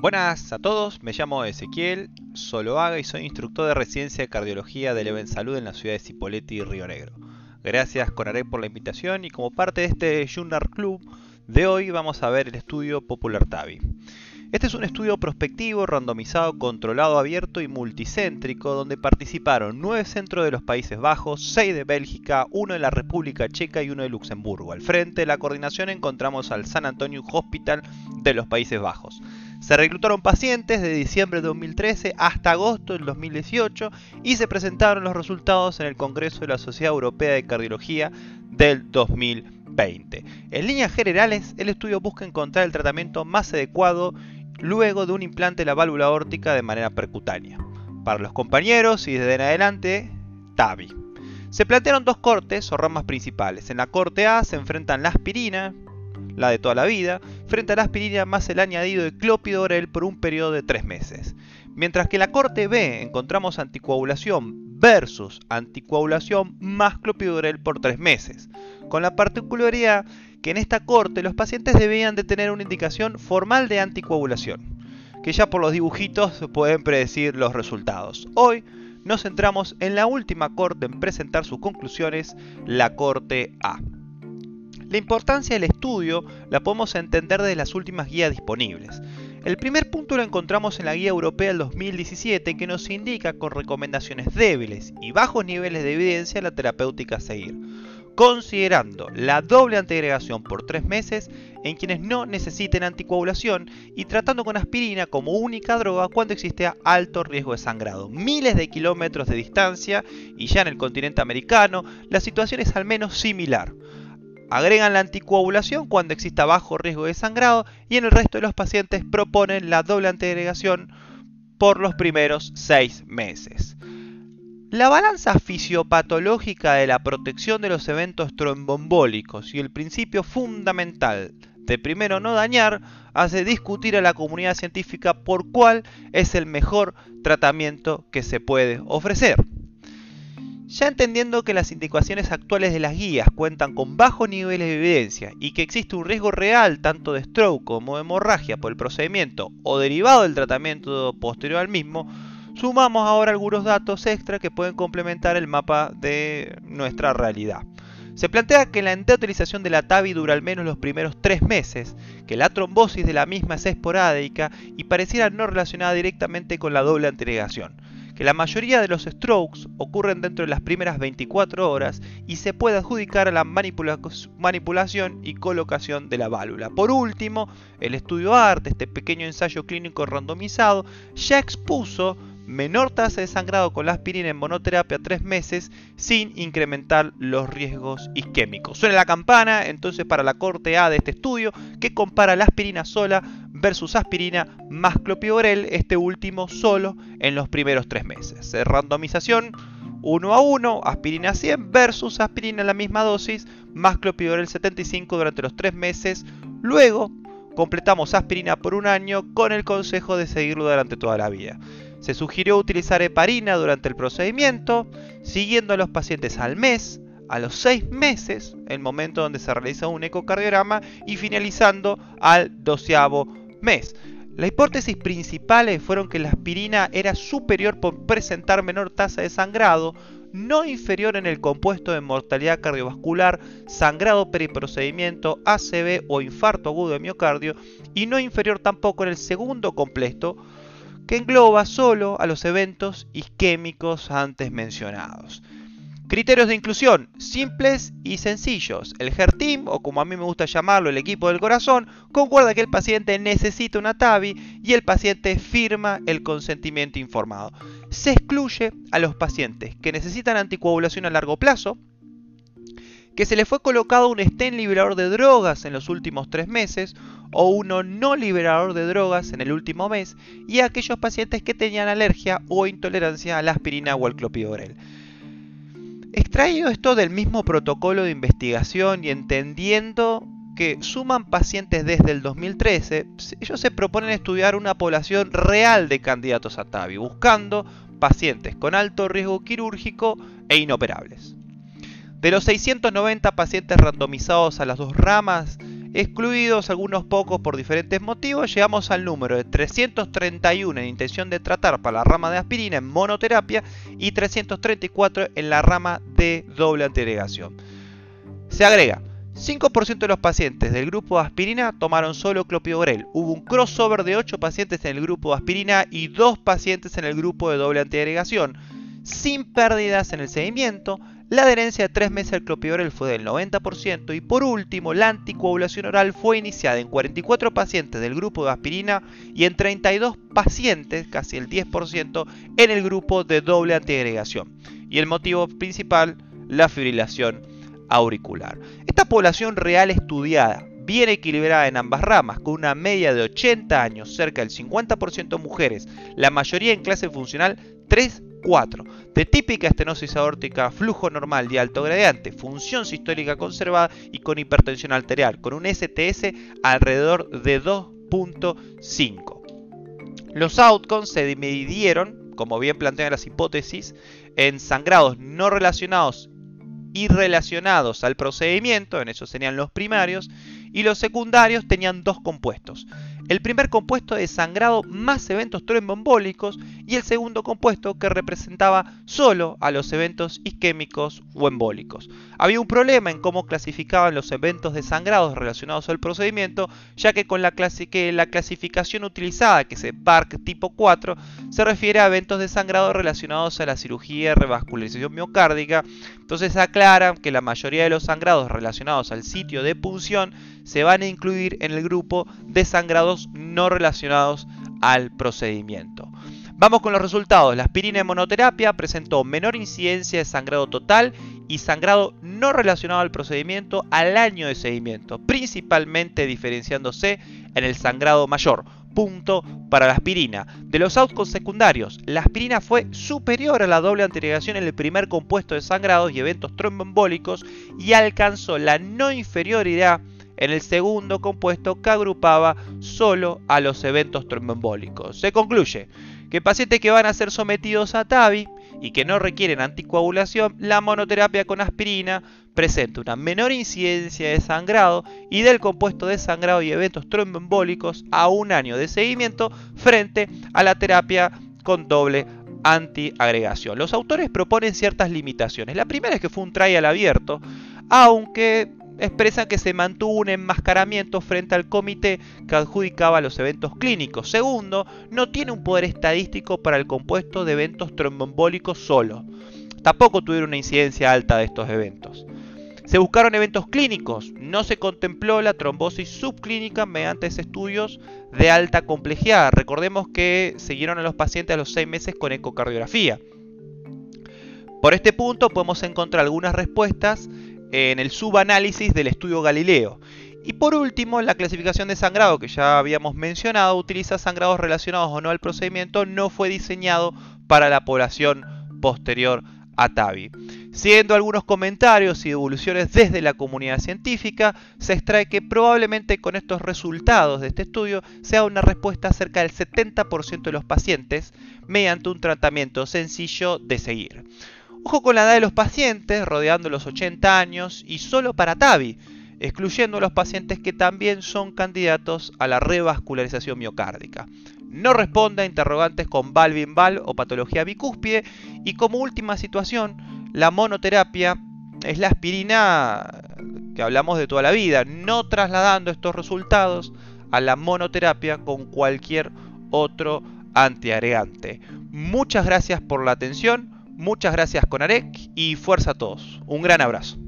Buenas a todos, me llamo Ezequiel Soloaga y soy instructor de residencia de cardiología de Leven Salud en la ciudad de Cipolletti y Río Negro. Gracias Conaré por la invitación y como parte de este Junior Club de hoy vamos a ver el estudio Popular Tavi. Este es un estudio prospectivo, randomizado, controlado, abierto y multicéntrico, donde participaron 9 centros de los Países Bajos, 6 de Bélgica, 1 de la República Checa y 1 de Luxemburgo. Al frente de la coordinación encontramos al San Antonio Hospital de los Países Bajos. Se reclutaron pacientes de diciembre de 2013 hasta agosto del 2018 y se presentaron los resultados en el Congreso de la Sociedad Europea de Cardiología del 2020. En líneas generales, el estudio busca encontrar el tratamiento más adecuado luego de un implante de la válvula aórtica de manera percutánea. Para los compañeros y desde en adelante, TAVI. Se plantearon dos cortes o ramas principales. En la corte A se enfrentan la aspirina, la de toda la vida, frente a la aspirina más el añadido de clopidogrel por un periodo de 3 meses. Mientras que en la corte B encontramos anticoagulación versus anticoagulación más clopidogrel por 3 meses, con la particularidad que en esta corte los pacientes debían de tener una indicación formal de anticoagulación, que ya por los dibujitos pueden predecir los resultados. Hoy nos centramos en la última corte en presentar sus conclusiones, la corte A. La importancia del estudio la podemos entender desde las últimas guías disponibles. El primer punto lo encontramos en la Guía Europea del 2017 que nos indica con recomendaciones débiles y bajos niveles de evidencia la terapéutica a seguir considerando la doble antiagregación por 3 meses en quienes no necesiten anticoagulación y tratando con aspirina como única droga cuando existe alto riesgo de sangrado. Miles de kilómetros de distancia y ya en el continente americano la situación es al menos similar. Agregan la anticoagulación cuando exista bajo riesgo de sangrado y en el resto de los pacientes proponen la doble antiagregación por los primeros 6 meses. La balanza fisiopatológica de la protección de los eventos tromboembólicos y el principio fundamental de primero no dañar hace discutir a la comunidad científica por cuál es el mejor tratamiento que se puede ofrecer. Ya entendiendo que las indicaciones actuales de las guías cuentan con bajos niveles de evidencia y que existe un riesgo real tanto de stroke como de hemorragia por el procedimiento o derivado del tratamiento posterior al mismo, Sumamos ahora algunos datos extra que pueden complementar el mapa de nuestra realidad. Se plantea que la enteroutilización de la TAVI dura al menos los primeros tres meses, que la trombosis de la misma es esporádica y pareciera no relacionada directamente con la doble antinegación, que la mayoría de los strokes ocurren dentro de las primeras 24 horas y se puede adjudicar a la manipulación y colocación de la válvula. Por último, el estudio ART, este pequeño ensayo clínico randomizado, ya expuso menor tasa de sangrado con la aspirina en monoterapia 3 meses sin incrementar los riesgos isquémicos. Suena la campana entonces para la corte A de este estudio que compara la aspirina sola versus aspirina más clopidogrel, este último solo en los primeros 3 meses. Randomización 1 a 1, aspirina 100 versus aspirina en la misma dosis más clopidogrel 75 durante los 3 meses. Luego completamos aspirina por un año con el consejo de seguirlo durante toda la vida. Se sugirió utilizar heparina durante el procedimiento, siguiendo a los pacientes al mes, a los 6 meses, el momento donde se realiza un ecocardiograma, y finalizando al doceavo mes. Las hipótesis principales fueron que la aspirina era superior por presentar menor tasa de sangrado, no inferior en el compuesto de mortalidad cardiovascular, sangrado periprocedimiento, ACV o infarto agudo de miocardio, y no inferior tampoco en el segundo compuesto, que engloba solo a los eventos isquémicos antes mencionados. Criterios de inclusión, simples y sencillos. El HER-Team, o como a mí me gusta llamarlo, el equipo del corazón, concuerda que el paciente necesita una TAVI y el paciente firma el consentimiento informado. Se excluye a los pacientes que necesitan anticoagulación a largo plazo, que se le fue colocado un stent liberador de drogas en los últimos tres meses o uno no liberador de drogas en el último mes y a aquellos pacientes que tenían alergia o intolerancia a la aspirina o al clopidogrel. Extraído esto del mismo protocolo de investigación y entendiendo que suman pacientes desde el 2013, ellos se proponen estudiar una población real de candidatos a TAVI, buscando pacientes con alto riesgo quirúrgico e inoperables. De los 690 pacientes randomizados a las dos ramas, excluidos algunos pocos por diferentes motivos, llegamos al número de 331 en intención de tratar para la rama de aspirina en monoterapia y 334 en la rama de doble antiagregación. Se agrega, 5% de los pacientes del grupo de aspirina tomaron solo clopidogrel. Hubo un crossover de 8 pacientes en el grupo de aspirina y 2 pacientes en el grupo de doble antiagregación, sin pérdidas en el seguimiento, la adherencia de 3 meses al clopidogrel fue del 90% y por último la anticoagulación oral fue iniciada en 44 pacientes del grupo de aspirina y en 32 pacientes, casi el 10%, en el grupo de doble antiagregación. Y el motivo principal, la fibrilación auricular. Esta población real estudiada, bien equilibrada en ambas ramas, con una media de 80 años, cerca del 50% mujeres, la mayoría en clase funcional 3 4. De típica estenosis aórtica, flujo normal y alto gradiente, función sistólica conservada y con hipertensión arterial, con un STS alrededor de 2.5. Los outcomes se dividieron, como bien plantean las hipótesis, en sangrados no relacionados y relacionados al procedimiento, en eso serían los primarios, y los secundarios tenían dos compuestos. El primer compuesto de sangrado más eventos tromboembólicos y el segundo compuesto que representaba solo a los eventos isquémicos o embólicos. Había un problema en cómo clasificaban los eventos de sangrados relacionados al procedimiento, ya que con la, la clasificación utilizada, que es el PARC tipo 4, se refiere a eventos de sangrado relacionados a la cirugía de revascularización miocárdica. Entonces aclaran que la mayoría de los sangrados relacionados al sitio de punción se van a incluir en el grupo de sangrados no relacionados al procedimiento. Vamos con los resultados. La aspirina en monoterapia presentó menor incidencia de sangrado total y sangrado no relacionado al procedimiento al año de seguimiento, principalmente diferenciándose en el sangrado mayor. Punto para la aspirina. De los outcomes secundarios, la aspirina fue superior a la doble antiagregación en el primer compuesto de sangrados y eventos tromboembólicos y alcanzó la no inferioridad en el segundo compuesto que agrupaba solo a los eventos tromboembólicos. Se concluye que pacientes que van a ser sometidos a TAVI y que no requieren anticoagulación, la monoterapia con aspirina presenta una menor incidencia de sangrado y del compuesto de sangrado y eventos tromboembólicos a un año de seguimiento frente a la terapia con doble antiagregación. Los autores proponen ciertas limitaciones. La primera es que fue un trial abierto, aunque expresan que se mantuvo un enmascaramiento frente al comité que adjudicaba los eventos clínicos. Segundo, no tiene un poder estadístico para el compuesto de eventos tromboembólicos solo. Tampoco tuvieron una incidencia alta de estos eventos. Se buscaron eventos clínicos, no se contempló la trombosis subclínica mediante estudios de alta complejidad. Recordemos que siguieron a los pacientes a los 6 meses con ecocardiografía. Por este punto podemos encontrar algunas respuestas en el subanálisis del estudio Galileo. Y por último, la clasificación de sangrado que ya habíamos mencionado utiliza sangrados relacionados o no al procedimiento, no fue diseñado para la población posterior a TAVI. Siendo algunos comentarios y evoluciones desde la comunidad científica, se extrae que probablemente con estos resultados de este estudio sea una respuesta cerca del 70% de los pacientes mediante un tratamiento sencillo de seguir. Ojo con la edad de los pacientes, rodeando los 80 años y solo para TAVI, excluyendo a los pacientes que también son candidatos a la revascularización miocárdica. No responde a interrogantes con valvinval o patología bicúspide y como última situación, la monoterapia es la aspirina que hablamos de toda la vida, no trasladando estos resultados a la monoterapia con cualquier otro antiagregante. Muchas gracias por la atención. Muchas gracias Conarec y fuerza a todos. Un gran abrazo.